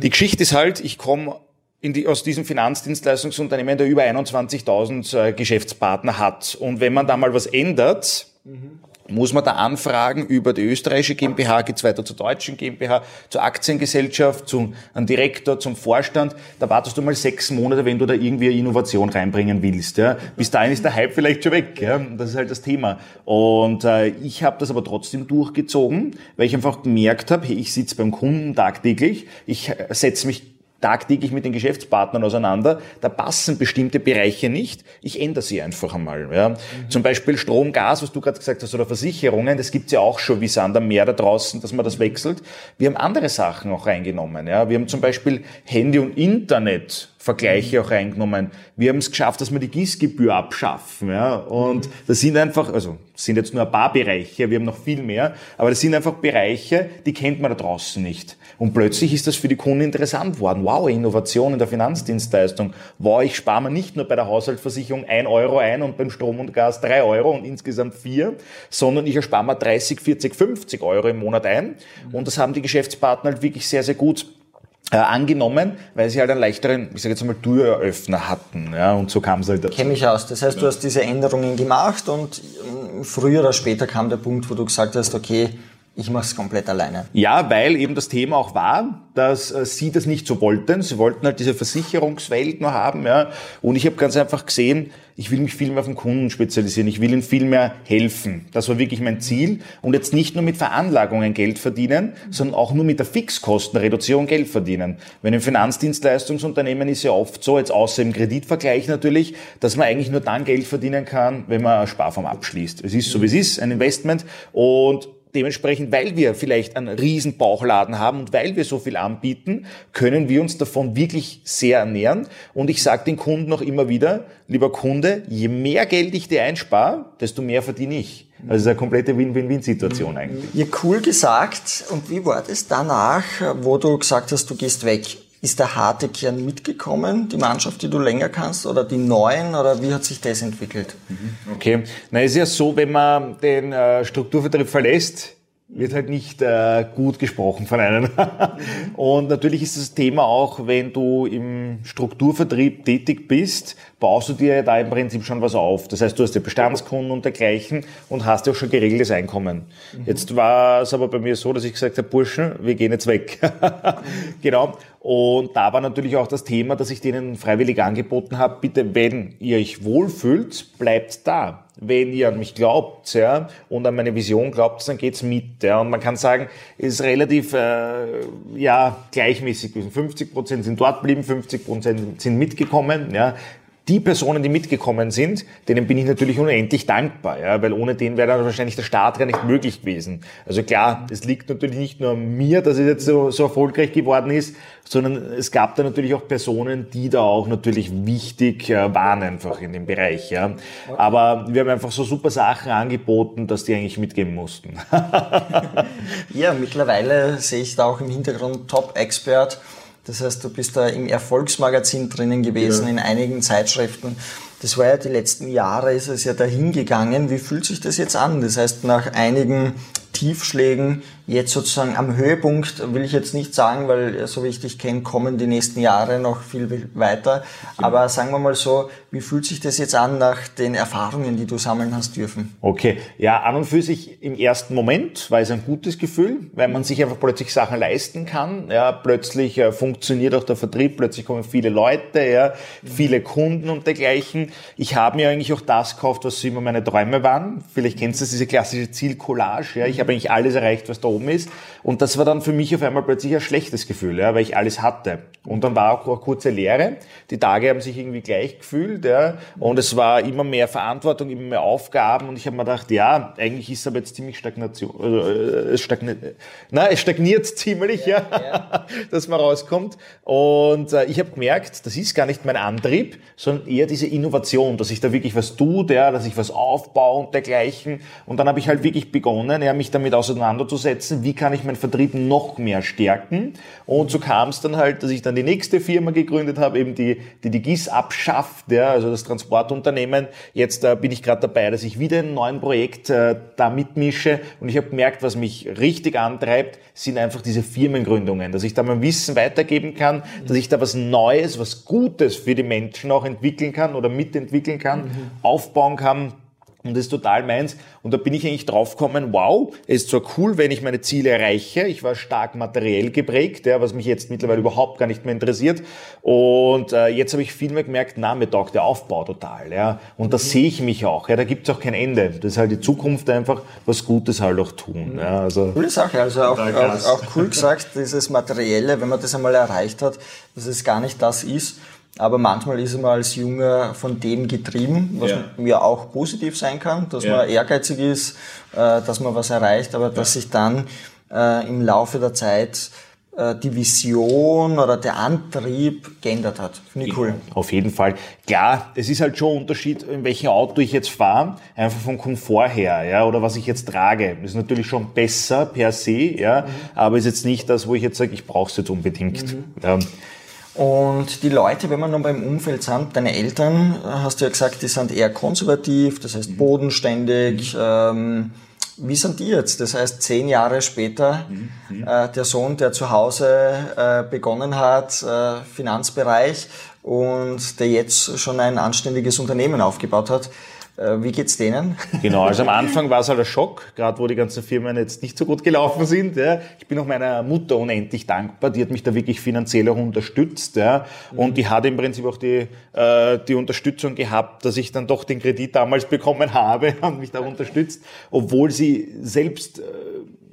Die Geschichte ist halt, ich komme die, aus diesem Finanzdienstleistungsunternehmen, der über 21.000 äh, Geschäftspartner hat. Und wenn man da mal was ändert, mhm. Muss man da anfragen über die österreichische GmbH, geht's weiter zur deutschen GmbH, zur Aktiengesellschaft, zum einem Direktor, zum Vorstand. Da wartest du mal sechs Monate, wenn du da irgendwie eine Innovation reinbringen willst. Ja. Bis dahin ist der Hype vielleicht schon weg. Ja. Das ist halt das Thema. Und äh, ich habe das aber trotzdem durchgezogen, weil ich einfach gemerkt habe, hey, ich sitze beim Kunden tagtäglich, ich setze mich tagtäglich mit den Geschäftspartnern auseinander. Da passen bestimmte Bereiche nicht. Ich ändere sie einfach einmal. Ja. Mhm. Zum Beispiel Strom, Gas, was du gerade gesagt hast, oder Versicherungen, das gibt's ja auch schon wie Sand am Meer da draußen, dass man das wechselt. Wir haben andere Sachen auch reingenommen. Ja. Wir haben zum Beispiel Handy und Internet Vergleiche auch reingenommen. Wir haben es geschafft, dass wir die Gießgebühr abschaffen. Ja? Und das sind einfach, also sind jetzt nur ein paar Bereiche, wir haben noch viel mehr, aber das sind einfach Bereiche, die kennt man da draußen nicht. Und plötzlich ist das für die Kunden interessant worden. Wow, Innovation in der Finanzdienstleistung. Wow, ich spare mir nicht nur bei der Haushaltsversicherung ein Euro ein und beim Strom und Gas drei Euro und insgesamt vier, sondern ich erspare mir 30, 40, 50 Euro im Monat ein. Und das haben die Geschäftspartner halt wirklich sehr, sehr gut äh, angenommen, weil sie halt einen leichteren, ich sage jetzt mal, Türöffner hatten. Ja, und so kam es halt dazu. Kenne mich aus. Das heißt, du hast diese Änderungen gemacht und ähm, früher oder später kam der Punkt, wo du gesagt hast, okay, ich mache es komplett alleine. Ja, weil eben das Thema auch war, dass äh, sie das nicht so wollten. Sie wollten halt diese Versicherungswelt nur haben. Ja. Und ich habe ganz einfach gesehen, ich will mich viel mehr auf den Kunden spezialisieren. Ich will ihnen viel mehr helfen. Das war wirklich mein Ziel. Und jetzt nicht nur mit Veranlagungen Geld verdienen, sondern auch nur mit der Fixkostenreduzierung Geld verdienen. Wenn im Finanzdienstleistungsunternehmen ist ja oft so, jetzt außer im Kreditvergleich natürlich, dass man eigentlich nur dann Geld verdienen kann, wenn man eine Sparform abschließt. Es ist so, wie es ist, ein Investment. Und Dementsprechend, weil wir vielleicht einen riesen Bauchladen haben und weil wir so viel anbieten, können wir uns davon wirklich sehr ernähren. Und ich sage den Kunden auch immer wieder, lieber Kunde, je mehr Geld ich dir einspare, desto mehr verdiene ich. Also es ist eine komplette Win-Win-Win-Situation eigentlich. Ja, cool gesagt. Und wie war das danach, wo du gesagt hast, du gehst weg? Ist der harte Kern mitgekommen, die Mannschaft, die du länger kannst, oder die neuen, oder wie hat sich das entwickelt? Okay, na ist ja so, wenn man den äh, Strukturvertrieb verlässt, wird halt nicht äh, gut gesprochen von einem. und natürlich ist das Thema auch, wenn du im Strukturvertrieb tätig bist, baust du dir da im Prinzip schon was auf. Das heißt, du hast ja Bestandskunden und dergleichen und hast ja auch schon geregeltes Einkommen. Mhm. Jetzt war es aber bei mir so, dass ich gesagt habe, Burschen, wir gehen jetzt weg. genau. Und da war natürlich auch das Thema, dass ich denen freiwillig angeboten habe, bitte, wenn ihr euch wohlfühlt, bleibt da. Wenn ihr an mich glaubt ja, und an meine Vision glaubt, dann geht's mit. Ja. Und man kann sagen, es ist relativ äh, ja, gleichmäßig gewesen. 50 Prozent sind dort geblieben, 50 Prozent sind mitgekommen. Ja die Personen, die mitgekommen sind, denen bin ich natürlich unendlich dankbar, ja, weil ohne den wäre dann wahrscheinlich der Start gar nicht möglich gewesen. Also klar, es liegt natürlich nicht nur an mir, dass es jetzt so, so erfolgreich geworden ist, sondern es gab da natürlich auch Personen, die da auch natürlich wichtig äh, waren einfach in dem Bereich. Ja. Aber wir haben einfach so super Sachen angeboten, dass die eigentlich mitgeben mussten. ja, mittlerweile sehe ich da auch im Hintergrund Top-Expert das heißt, du bist da im Erfolgsmagazin drinnen gewesen, ja. in einigen Zeitschriften. Das war ja die letzten Jahre, ist es ja dahin gegangen. Wie fühlt sich das jetzt an? Das heißt, nach einigen Tiefschlägen jetzt sozusagen am Höhepunkt, will ich jetzt nicht sagen, weil so wie ich dich kenne, kommen die nächsten Jahre noch viel weiter. Aber sagen wir mal so, wie fühlt sich das jetzt an nach den Erfahrungen, die du sammeln hast dürfen? Okay, ja, an und für sich im ersten Moment war es ein gutes Gefühl, weil man sich einfach plötzlich Sachen leisten kann. Ja, plötzlich äh, funktioniert auch der Vertrieb, plötzlich kommen viele Leute, ja, viele Kunden und dergleichen. Ich habe mir eigentlich auch das gekauft, was immer meine Träume waren. Vielleicht kennst du diese klassische Zielcollage. Ja, ich habe eigentlich alles erreicht, was da oben ist. Und das war dann für mich auf einmal plötzlich ein schlechtes Gefühl, ja, weil ich alles hatte. Und dann war auch eine kurze Leere. Die Tage haben sich irgendwie gleich gefühlt, ja. Und es war immer mehr Verantwortung, immer mehr Aufgaben. Und ich habe mir gedacht, ja, eigentlich ist aber jetzt ziemlich Stagnation, also, äh, es stagniert, na, es stagniert ziemlich, ja, ja. dass man rauskommt. Und äh, ich habe gemerkt, das ist gar nicht mein Antrieb, sondern eher diese Innovation, dass ich da wirklich was tue, ja, dass ich was aufbaue und dergleichen. Und dann habe ich halt wirklich begonnen, ja, mich damit auseinanderzusetzen, wie kann ich meinen Vertrieb noch mehr stärken. Und so kam es dann halt, dass ich dann die nächste Firma gegründet habe, eben die die, die GIS abschafft, ja, also das Transportunternehmen. Jetzt äh, bin ich gerade dabei, dass ich wieder ein neues Projekt äh, da mitmische und ich habe gemerkt, was mich richtig antreibt, sind einfach diese Firmengründungen, dass ich da mein Wissen weitergeben kann, dass ich da was Neues, was Gutes für die Menschen auch entwickeln kann oder mitentwickeln kann, mhm. aufbauen kann und das ist total meins. Und da bin ich eigentlich draufgekommen, wow, es ist zwar cool, wenn ich meine Ziele erreiche. Ich war stark materiell geprägt, ja, was mich jetzt mittlerweile überhaupt gar nicht mehr interessiert. Und äh, jetzt habe ich viel mehr gemerkt, na, mir taugt der Aufbau total. Ja. Und da mhm. sehe ich mich auch. Ja, da gibt es auch kein Ende. Das ist halt die Zukunft einfach, was Gutes halt auch tun. Ja, also, Coole Sache. Also auch, auch, auch cool gesagt, dieses Materielle, wenn man das einmal erreicht hat, dass es gar nicht das ist, aber manchmal ist man als Junger von dem getrieben, was ja, ja auch positiv sein kann, dass ja. man ehrgeizig ist, äh, dass man was erreicht, aber dass sich dann äh, im Laufe der Zeit äh, die Vision oder der Antrieb geändert hat. Finde ich cool. Auf jeden Fall. Klar, es ist halt schon ein Unterschied, in welchem Auto ich jetzt fahre, einfach vom Komfort her, ja, oder was ich jetzt trage. Das ist natürlich schon besser per se, ja, mhm. aber ist jetzt nicht das, wo ich jetzt sage, ich brauche es jetzt unbedingt. Mhm. Ja. Und die Leute, wenn wir noch beim Umfeld sind, deine Eltern, hast du ja gesagt, die sind eher konservativ, das heißt bodenständig. Ähm, wie sind die jetzt? Das heißt, zehn Jahre später, mhm. äh, der Sohn, der zu Hause äh, begonnen hat, äh, Finanzbereich, und der jetzt schon ein anständiges Unternehmen aufgebaut hat, wie geht's denen? Genau, also am Anfang war es halt ein Schock, gerade wo die ganzen Firmen jetzt nicht so gut gelaufen sind. Ja. Ich bin auch meiner Mutter unendlich dankbar, die hat mich da wirklich finanziell auch unterstützt. Ja. Und mhm. die hat im Prinzip auch die, äh, die Unterstützung gehabt, dass ich dann doch den Kredit damals bekommen habe und mich da unterstützt, obwohl sie selbst äh,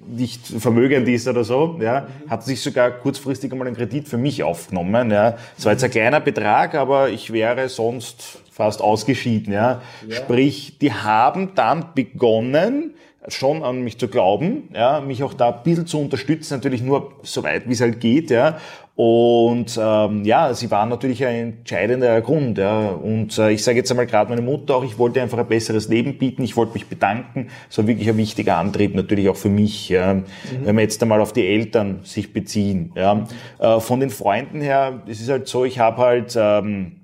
nicht vermögend ist oder so, ja, hat sich sogar kurzfristig einmal einen Kredit für mich aufgenommen. Ja. Es war jetzt ein kleiner Betrag, aber ich wäre sonst fast ausgeschieden. Ja. ja. Sprich, die haben dann begonnen, schon an mich zu glauben, ja, mich auch da ein bisschen zu unterstützen, natürlich nur so weit, wie es halt geht, ja. Und ähm, ja, sie waren natürlich ein entscheidender Grund. Ja. Und äh, ich sage jetzt einmal gerade meine Mutter auch, ich wollte einfach ein besseres Leben bieten, ich wollte mich bedanken. Das war wirklich ein wichtiger Antrieb, natürlich auch für mich. Ja. Mhm. Wenn wir jetzt einmal auf die Eltern sich beziehen. Ja. Äh, von den Freunden her, es ist halt so, ich habe halt... Ähm,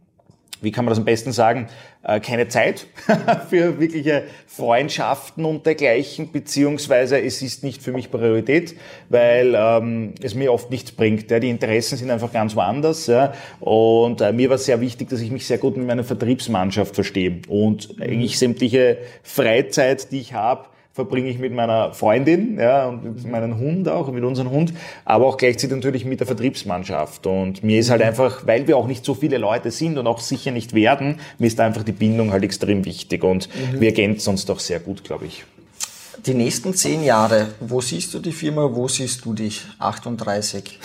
wie kann man das am besten sagen, äh, keine Zeit für wirkliche Freundschaften und dergleichen, beziehungsweise es ist nicht für mich Priorität, weil ähm, es mir oft nichts bringt. Ja. Die Interessen sind einfach ganz woanders. Ja. Und äh, mir war sehr wichtig, dass ich mich sehr gut mit meiner Vertriebsmannschaft verstehe und eigentlich sämtliche Freizeit, die ich habe, verbringe ich mit meiner Freundin ja, und mit meinem Hund auch, mit unserem Hund, aber auch gleichzeitig natürlich mit der Vertriebsmannschaft. Und mir ist halt mhm. einfach, weil wir auch nicht so viele Leute sind und auch sicher nicht werden, mir ist einfach die Bindung halt extrem wichtig und mhm. wir ergänzen uns doch sehr gut, glaube ich. Die nächsten zehn Jahre, wo siehst du die Firma, wo siehst du dich? 38.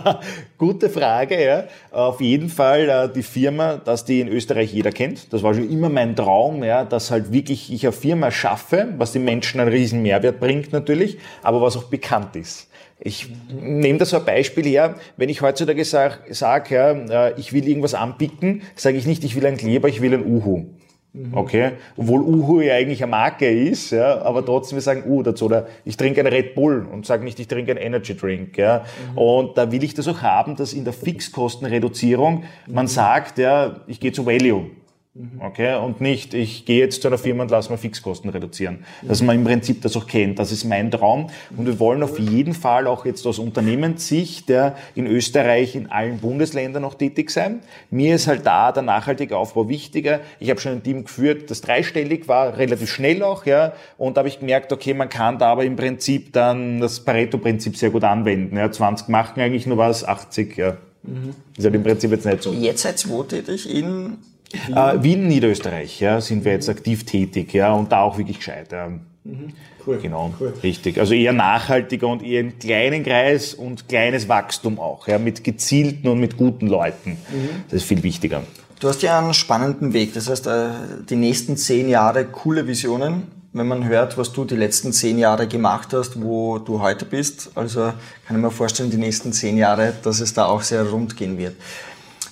Gute Frage, ja. Auf jeden Fall äh, die Firma, dass die in Österreich jeder kennt. Das war schon immer mein Traum, ja, dass halt wirklich ich eine Firma schaffe, was den Menschen einen riesen Mehrwert bringt natürlich, aber was auch bekannt ist. Ich nehme da so ein Beispiel her, wenn ich heutzutage sage, sag, ja, äh, ich will irgendwas anbieten, sage ich nicht, ich will einen Kleber, ich will ein Uhu. Mhm. Okay? Obwohl Uhu ja eigentlich eine Marke ist, ja, aber trotzdem wir sagen U dazu. Oder ich trinke einen Red Bull und sage nicht, ich trinke einen Energy Drink. Ja. Mhm. Und da will ich das auch haben, dass in der Fixkostenreduzierung man mhm. sagt, ja, ich gehe zu Value. Mhm. Okay, und nicht, ich gehe jetzt zu einer Firma und lasse mal Fixkosten reduzieren. Dass man im Prinzip das auch kennt. Das ist mein Traum. Und wir wollen auf jeden Fall auch jetzt aus Unternehmenssicht ja, in Österreich in allen Bundesländern noch tätig sein. Mir ist halt da der nachhaltige Aufbau wichtiger. Ich habe schon ein Team geführt, das dreistellig war, relativ schnell auch, ja. Und da habe ich gemerkt, okay, man kann da aber im Prinzip dann das Pareto-Prinzip sehr gut anwenden. Ja. 20 machen eigentlich nur was, 80, ja. Mhm. Ist halt im Prinzip jetzt nicht so. Jetzt seid ihr wo tätig? In Wien, äh, Wien Niederösterreich, ja, sind wir jetzt aktiv tätig, ja, und da auch wirklich gescheit. Ja. Mhm. Cool. Genau, cool. richtig. Also eher nachhaltiger und eher im kleinen Kreis und kleines Wachstum auch, ja, mit gezielten und mit guten Leuten. Mhm. Das ist viel wichtiger. Du hast ja einen spannenden Weg. Das heißt, äh, die nächsten zehn Jahre coole Visionen. Wenn man hört, was du die letzten zehn Jahre gemacht hast, wo du heute bist, also kann ich mir vorstellen, die nächsten zehn Jahre, dass es da auch sehr rund gehen wird.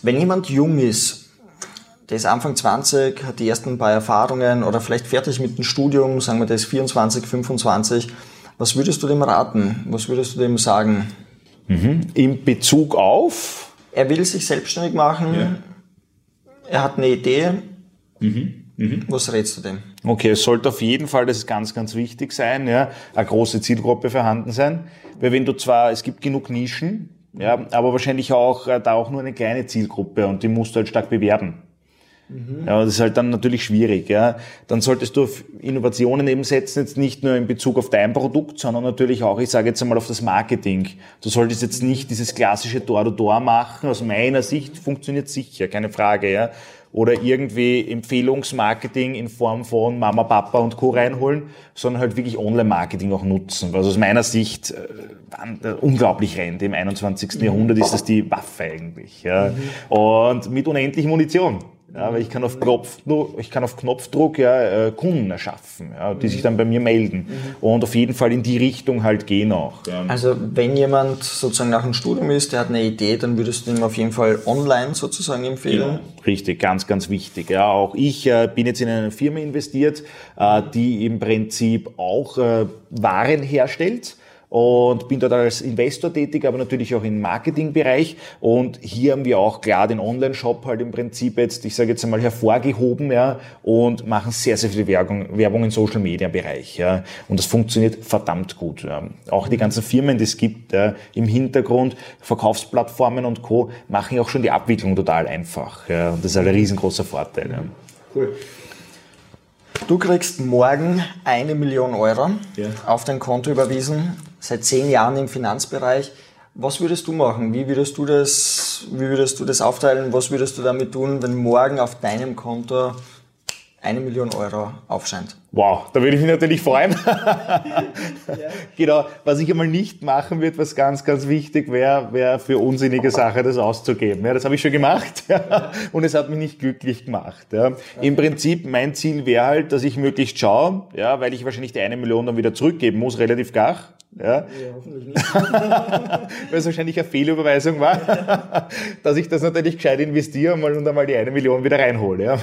Wenn jemand jung ist der ist Anfang 20, hat die ersten paar Erfahrungen oder vielleicht fertig mit dem Studium, sagen wir, der ist 24, 25. Was würdest du dem raten? Was würdest du dem sagen? Mhm. In Bezug auf? Er will sich selbstständig machen. Ja. Er hat eine Idee. Mhm. Mhm. Was rätst du dem? Okay, es sollte auf jeden Fall, das ist ganz, ganz wichtig sein, ja, eine große Zielgruppe vorhanden sein. Weil wenn du zwar, es gibt genug Nischen, ja, aber wahrscheinlich auch äh, da auch nur eine kleine Zielgruppe und die musst du halt stark bewerben. Mhm. Ja, das ist halt dann natürlich schwierig. Ja. Dann solltest du auf Innovationen eben setzen, jetzt nicht nur in Bezug auf dein Produkt, sondern natürlich auch, ich sage jetzt einmal, auf das Marketing. Du solltest jetzt nicht dieses klassische Door-to-Door machen. Aus meiner Sicht funktioniert sicher, keine Frage. Ja. Oder irgendwie Empfehlungsmarketing in Form von Mama, Papa und Co. reinholen, sondern halt wirklich Online-Marketing auch nutzen. Was aus meiner Sicht äh, unglaublich rennt. Im 21. Mhm. Jahrhundert ist das die Waffe eigentlich. Ja. Mhm. Und mit unendlich Munition. Ja, weil ich kann auf Knopfdruck, ich kann auf Knopfdruck ja, äh, Kunden erschaffen, ja, die sich dann bei mir melden. Und auf jeden Fall in die Richtung halt gehen auch. Ja. Also wenn jemand sozusagen nach einem Studium ist, der hat eine Idee, dann würdest du ihm auf jeden Fall online sozusagen empfehlen. Richtig, ganz, ganz wichtig. Ja, auch ich äh, bin jetzt in eine Firma investiert, äh, die im Prinzip auch äh, Waren herstellt und bin dort als Investor tätig, aber natürlich auch im Marketingbereich. Und hier haben wir auch klar den Online-Shop halt im Prinzip jetzt, ich sage jetzt einmal, hervorgehoben ja, und machen sehr, sehr viel Werbung, Werbung im Social-Media-Bereich. Ja. Und das funktioniert verdammt gut. Ja. Auch die ganzen Firmen, die es gibt ja, im Hintergrund, Verkaufsplattformen und Co., machen ja auch schon die Abwicklung total einfach. Ja. Und das ist halt ein riesengroßer Vorteil. Ja. Cool. Du kriegst morgen eine Million Euro ja. auf dein Konto überwiesen seit zehn Jahren im Finanzbereich. Was würdest du machen? Wie würdest du das, wie würdest du das aufteilen? Was würdest du damit tun, wenn morgen auf deinem Konto eine Million Euro aufscheint? Wow, da würde ich mich natürlich freuen. ja. Genau, was ich einmal nicht machen wird, was ganz, ganz wichtig wäre, wäre für unsinnige Sache das auszugeben. Ja, das habe ich schon gemacht ja. und es hat mich nicht glücklich gemacht. Ja. Im Prinzip, mein Ziel wäre halt, dass ich möglichst schaue, ja, weil ich wahrscheinlich die eine Million dann wieder zurückgeben muss, relativ gar. Ja, hoffentlich nicht. weil es wahrscheinlich eine Fehlüberweisung war, dass ich das natürlich gescheit investiere und einmal die eine Million wieder reinhole. Ja.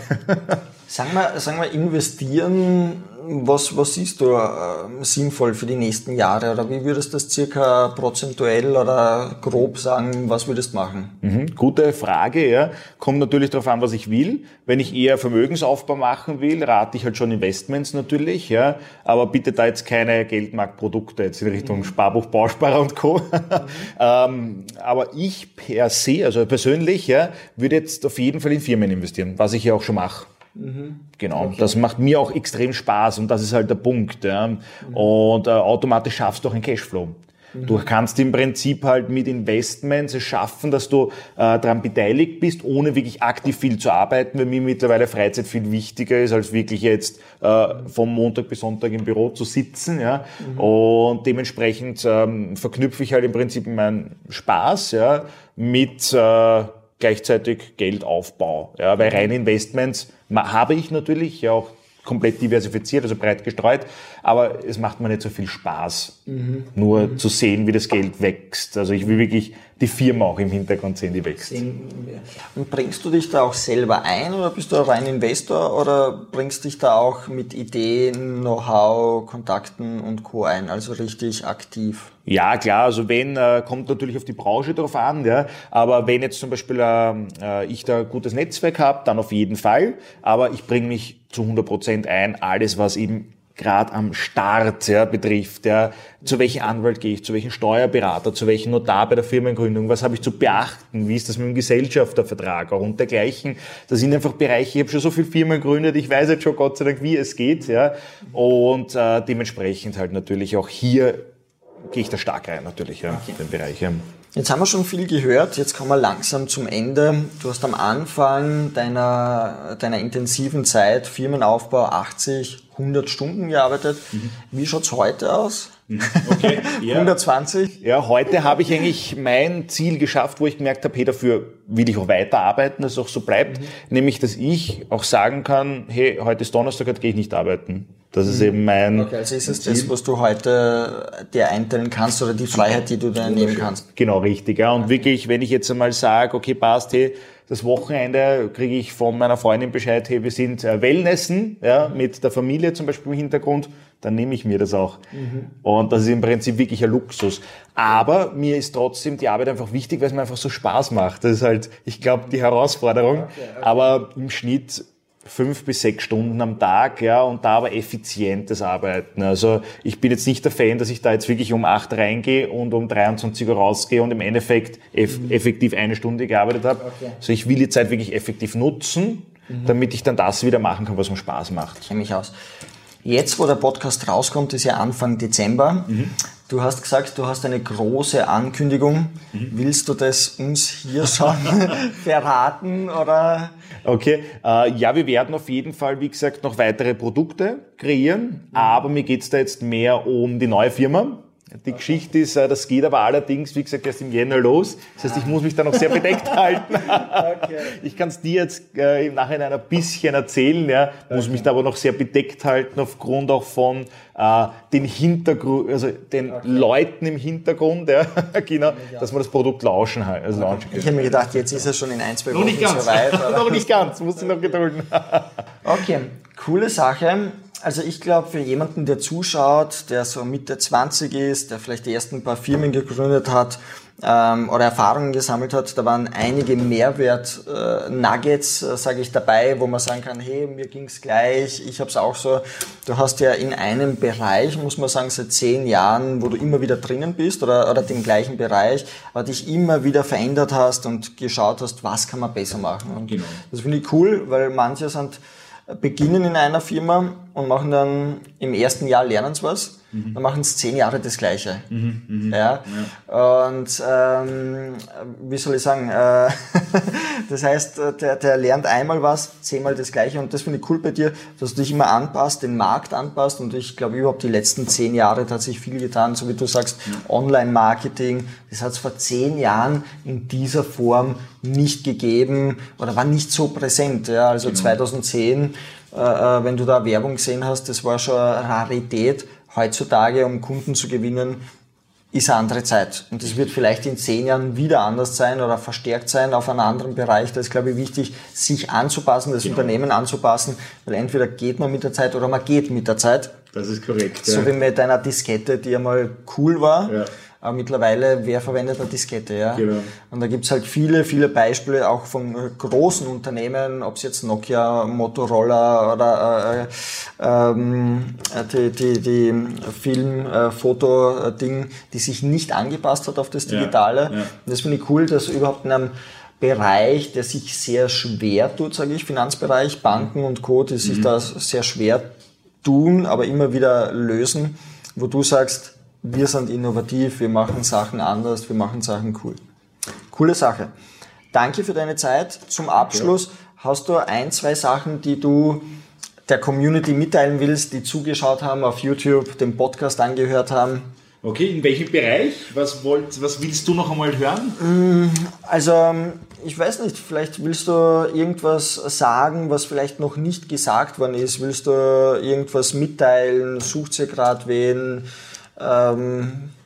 Sagen wir, sagen wir investieren, was, was siehst du äh, sinnvoll für die nächsten Jahre? Oder wie würdest du das circa prozentuell oder grob sagen, was würdest du machen? Mhm, gute Frage, ja. Kommt natürlich darauf an, was ich will. Wenn ich eher Vermögensaufbau machen will, rate ich halt schon Investments natürlich, ja. Aber bitte da jetzt keine Geldmarktprodukte jetzt in Richtung mhm. Sparbuch, Bausparer und Co. Mhm. ähm, aber ich per se, also persönlich, ja, würde jetzt auf jeden Fall in Firmen investieren, was ich ja auch schon mache. Mhm. Genau, okay. das macht mir auch extrem Spaß und das ist halt der Punkt. Ja. Mhm. Und äh, automatisch schaffst du auch einen Cashflow. Mhm. Du kannst im Prinzip halt mit Investments es schaffen, dass du äh, daran beteiligt bist, ohne wirklich aktiv viel zu arbeiten, weil mir mittlerweile Freizeit viel wichtiger ist, als wirklich jetzt äh, vom Montag bis Sonntag im Büro zu sitzen. Ja? Mhm. Und dementsprechend ähm, verknüpfe ich halt im Prinzip meinen Spaß ja, mit äh, gleichzeitig Geldaufbau. Ja, weil reine Investments habe ich natürlich, ja auch komplett diversifiziert, also breit gestreut, aber es macht mir nicht so viel Spaß, mhm. nur mhm. zu sehen, wie das Geld wächst. Also ich will wirklich die Firma auch im Hintergrund sehen, die wächst. Und bringst du dich da auch selber ein oder bist du rein Investor oder bringst dich da auch mit Ideen, Know-how, Kontakten und Co. ein, also richtig aktiv? Ja, klar, also wenn, äh, kommt natürlich auf die Branche drauf an, ja, aber wenn jetzt zum Beispiel äh, ich da ein gutes Netzwerk habe, dann auf jeden Fall, aber ich bringe mich zu 100 Prozent ein, alles was eben gerade am Start ja, betrifft. Ja. Zu welchem Anwalt gehe ich, zu welchem Steuerberater, zu welchem Notar bei der Firmengründung, was habe ich zu beachten, wie ist das mit dem Gesellschaftervertrag auch und dergleichen. Das sind einfach Bereiche, ich habe schon so viele Firmen gegründet, ich weiß jetzt schon Gott sei Dank, wie es geht. Ja. Und äh, dementsprechend halt natürlich auch hier gehe ich da stark rein natürlich, ja, okay. den Bereich. Ja. Jetzt haben wir schon viel gehört, jetzt kommen wir langsam zum Ende. Du hast am Anfang deiner, deiner intensiven Zeit, Firmenaufbau, 80, 100 Stunden gearbeitet. Mhm. Wie schaut's heute aus? Mhm. Okay, ja. 120? Ja, heute habe ich eigentlich mein Ziel geschafft, wo ich gemerkt habe, hey, dafür will ich auch weiterarbeiten, dass es auch so bleibt. Mhm. Nämlich, dass ich auch sagen kann, hey, heute ist Donnerstag, heute gehe ich nicht arbeiten. Das ist eben mein. Okay, also ist es das, was du heute dir einteilen kannst oder die Freiheit, die du da nehmen kannst? Genau, richtig. Ja. Und okay. wirklich, wenn ich jetzt einmal sage, okay, passt, hey, das Wochenende kriege ich von meiner Freundin Bescheid, hey, wir sind äh, Wellnessen, ja, mit der Familie zum Beispiel im Hintergrund, dann nehme ich mir das auch. Mhm. Und das ist im Prinzip wirklich ein Luxus. Aber mir ist trotzdem die Arbeit einfach wichtig, weil es mir einfach so Spaß macht. Das ist halt, ich glaube, die Herausforderung. Okay, okay. Aber im Schnitt fünf bis sechs Stunden am Tag, ja, und da aber effizientes Arbeiten. Also ich bin jetzt nicht der Fan, dass ich da jetzt wirklich um acht reingehe und um 23 Uhr rausgehe und im Endeffekt eff mhm. effektiv eine Stunde gearbeitet habe. Okay. Also ich will die Zeit wirklich effektiv nutzen, mhm. damit ich dann das wieder machen kann, was mir Spaß macht. Ich kenne mich aus. Jetzt, wo der Podcast rauskommt, ist ja Anfang Dezember. Mhm. Du hast gesagt, du hast eine große Ankündigung. Mhm. Willst du das uns hier schon verraten oder? Okay, äh, ja, wir werden auf jeden Fall, wie gesagt, noch weitere Produkte kreieren, mhm. aber mir geht's da jetzt mehr um die neue Firma. Die Geschichte ist, äh, das geht aber allerdings, wie gesagt, erst im Jänner los. Das heißt, ich muss mich da noch sehr bedeckt halten. Okay. Ich kann es dir jetzt äh, im Nachhinein ein bisschen erzählen, ja, muss okay. mich da aber noch sehr bedeckt halten aufgrund auch von äh, den Hintergrund, also den okay. Leuten im Hintergrund, ja, genau, dass man das Produkt launchen halt. Also launchen ich habe mir gedacht, jetzt ist er schon in ein, zwei Wochen noch nicht ganz. so weit. noch nicht ganz, muss ich noch gedulden. okay, coole Sache. Also ich glaube, für jemanden, der zuschaut, der so Mitte 20 ist, der vielleicht die ersten paar Firmen gegründet hat ähm, oder Erfahrungen gesammelt hat, da waren einige Mehrwert-Nuggets, äh, äh, sage ich, dabei, wo man sagen kann, hey, mir ging's gleich, ich habe es auch so. Du hast ja in einem Bereich, muss man sagen, seit zehn Jahren, wo du immer wieder drinnen bist oder, oder den gleichen Bereich, aber dich immer wieder verändert hast und geschaut hast, was kann man besser machen. Und genau. Das finde ich cool, weil manche sind beginnen in einer Firma und machen dann im ersten Jahr lernen sie was, mhm. dann machen sie zehn Jahre das Gleiche. Mhm, mh, ja? ja? Und ähm, wie soll ich sagen, äh, das heißt, der, der lernt einmal was, zehnmal das Gleiche und das finde ich cool bei dir, dass du dich immer anpasst, den Markt anpasst und ich glaube überhaupt die letzten zehn Jahre hat sich viel getan, so wie du sagst, ja. Online-Marketing, das hat es vor zehn Jahren in dieser Form nicht gegeben oder war nicht so präsent. Ja? Also genau. 2010, äh, äh, wenn du da Werbung gesehen hast, das war schon eine Rarität. Heutzutage, um Kunden zu gewinnen, ist eine andere Zeit. Und das wird vielleicht in zehn Jahren wieder anders sein oder verstärkt sein auf einem anderen Bereich. Da ist, glaube ich, wichtig, sich anzupassen, das genau. Unternehmen anzupassen, weil entweder geht man mit der Zeit oder man geht mit der Zeit. Das ist korrekt. So ja. wie mit deiner Diskette, die einmal cool war. Ja aber mittlerweile, wer verwendet eine Diskette? Ja? Genau. Und da gibt's halt viele, viele Beispiele auch von äh, großen Unternehmen, ob es jetzt Nokia, Motorola oder äh, ähm, die, die, die Film-, äh, die sich nicht angepasst hat auf das Digitale. Ja, ja. Und das finde ich cool, dass überhaupt in einem Bereich, der sich sehr schwer tut, sage ich, Finanzbereich, Banken und Co., die sich mhm. da sehr schwer tun, aber immer wieder lösen, wo du sagst, wir sind innovativ, wir machen Sachen anders, wir machen Sachen cool. Coole Sache. Danke für deine Zeit. Zum Abschluss hast du ein, zwei Sachen, die du der Community mitteilen willst, die zugeschaut haben auf YouTube, den Podcast angehört haben? Okay, in welchem Bereich? Was, wollt, was willst du noch einmal hören? Mm, also, ich weiß nicht, vielleicht willst du irgendwas sagen, was vielleicht noch nicht gesagt worden ist. Willst du irgendwas mitteilen? Sucht ihr gerade wen? Ähm, Mhm,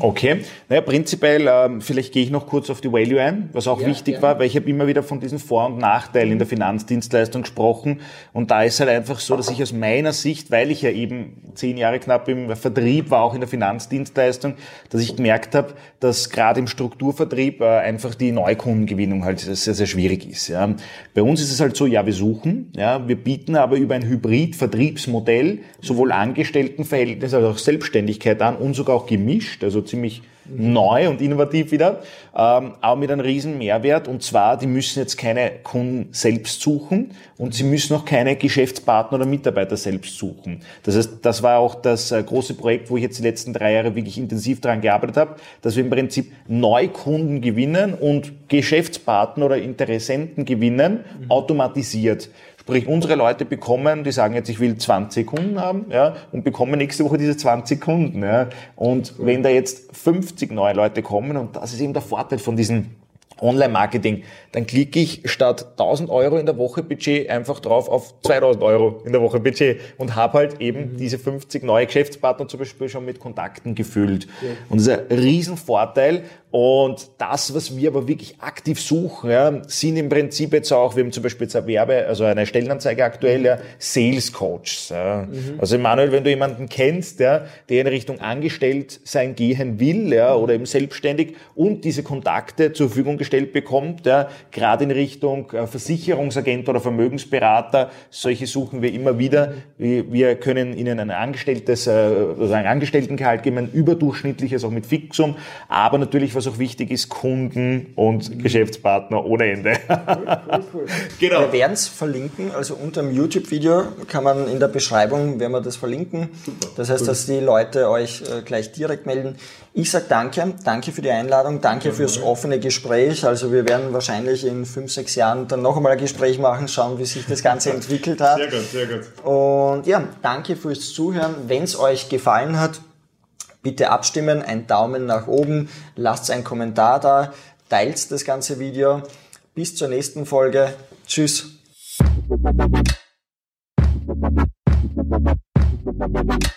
okay. Naja, prinzipiell, ähm, vielleicht gehe ich noch kurz auf die Value ein, was auch ja, wichtig ja. war, weil ich habe immer wieder von diesen Vor- und Nachteilen in der Finanzdienstleistung gesprochen. Und da ist halt einfach so, dass ich aus meiner Sicht, weil ich ja eben zehn Jahre knapp im Vertrieb war, auch in der Finanzdienstleistung, dass ich gemerkt habe, dass gerade im Strukturvertrieb äh, einfach die Neukundengewinnung halt sehr, sehr schwierig ist. Ja. Bei uns ist es halt so, ja, wir suchen, ja, wir bieten aber über ein Hybrid-Vertriebsmodell sowohl Angestelltenverhältnis als auch Selbstständigkeit an und sogar auch gemischt gemischt, also ziemlich neu und innovativ wieder, ähm, aber mit einem riesen Mehrwert. Und zwar, die müssen jetzt keine Kunden selbst suchen und sie müssen auch keine Geschäftspartner oder Mitarbeiter selbst suchen. Das heißt, das war auch das äh, große Projekt, wo ich jetzt die letzten drei Jahre wirklich intensiv daran gearbeitet habe, dass wir im Prinzip Neukunden gewinnen und Geschäftspartner oder Interessenten gewinnen, mhm. automatisiert. Sprich, unsere Leute bekommen, die sagen jetzt, ich will 20 Kunden haben, ja, und bekommen nächste Woche diese 20 Kunden, ja. Und wenn da jetzt 50 neue Leute kommen, und das ist eben der Vorteil von diesen Online-Marketing, dann klicke ich statt 1000 Euro in der Woche Budget einfach drauf auf 2000 Euro in der Woche Budget und habe halt eben mhm. diese 50 neue Geschäftspartner zum Beispiel schon mit Kontakten gefüllt. Ja. Und das ist ein Riesenvorteil und das, was wir aber wirklich aktiv suchen, ja, sind im Prinzip jetzt auch, wir haben zum Beispiel jetzt eine Werbe, also eine Stellenanzeige aktuell, ja, Sales Coaches. Ja. Mhm. Also Manuel, wenn du jemanden kennst, ja, der in Richtung angestellt sein gehen will, ja, oder eben selbstständig und diese Kontakte zur Verfügung gestellt bekommt, ja, gerade in Richtung äh, Versicherungsagent oder Vermögensberater, solche suchen wir immer wieder. Wir können ihnen ein angestelltes, also ein Angestelltengehalt geben, ein überdurchschnittliches, auch mit Fixum, aber natürlich, was was auch wichtig ist, Kunden und mhm. Geschäftspartner ohne Ende. Cool, cool, cool. Genau. Wir werden es verlinken, also unter dem YouTube-Video kann man in der Beschreibung, werden wir das verlinken. Super, das heißt, cool. dass die Leute euch äh, gleich direkt melden. Ich sage danke, danke für die Einladung, danke ja, fürs offene Gespräch. Also wir werden wahrscheinlich in fünf, sechs Jahren dann noch einmal ein Gespräch machen, schauen, wie sich das Ganze entwickelt hat. Sehr gut, sehr gut. Und ja, danke fürs Zuhören. Wenn es euch gefallen hat, Bitte abstimmen, ein Daumen nach oben, lasst einen Kommentar da, teilt das ganze Video. Bis zur nächsten Folge. Tschüss. Thank you.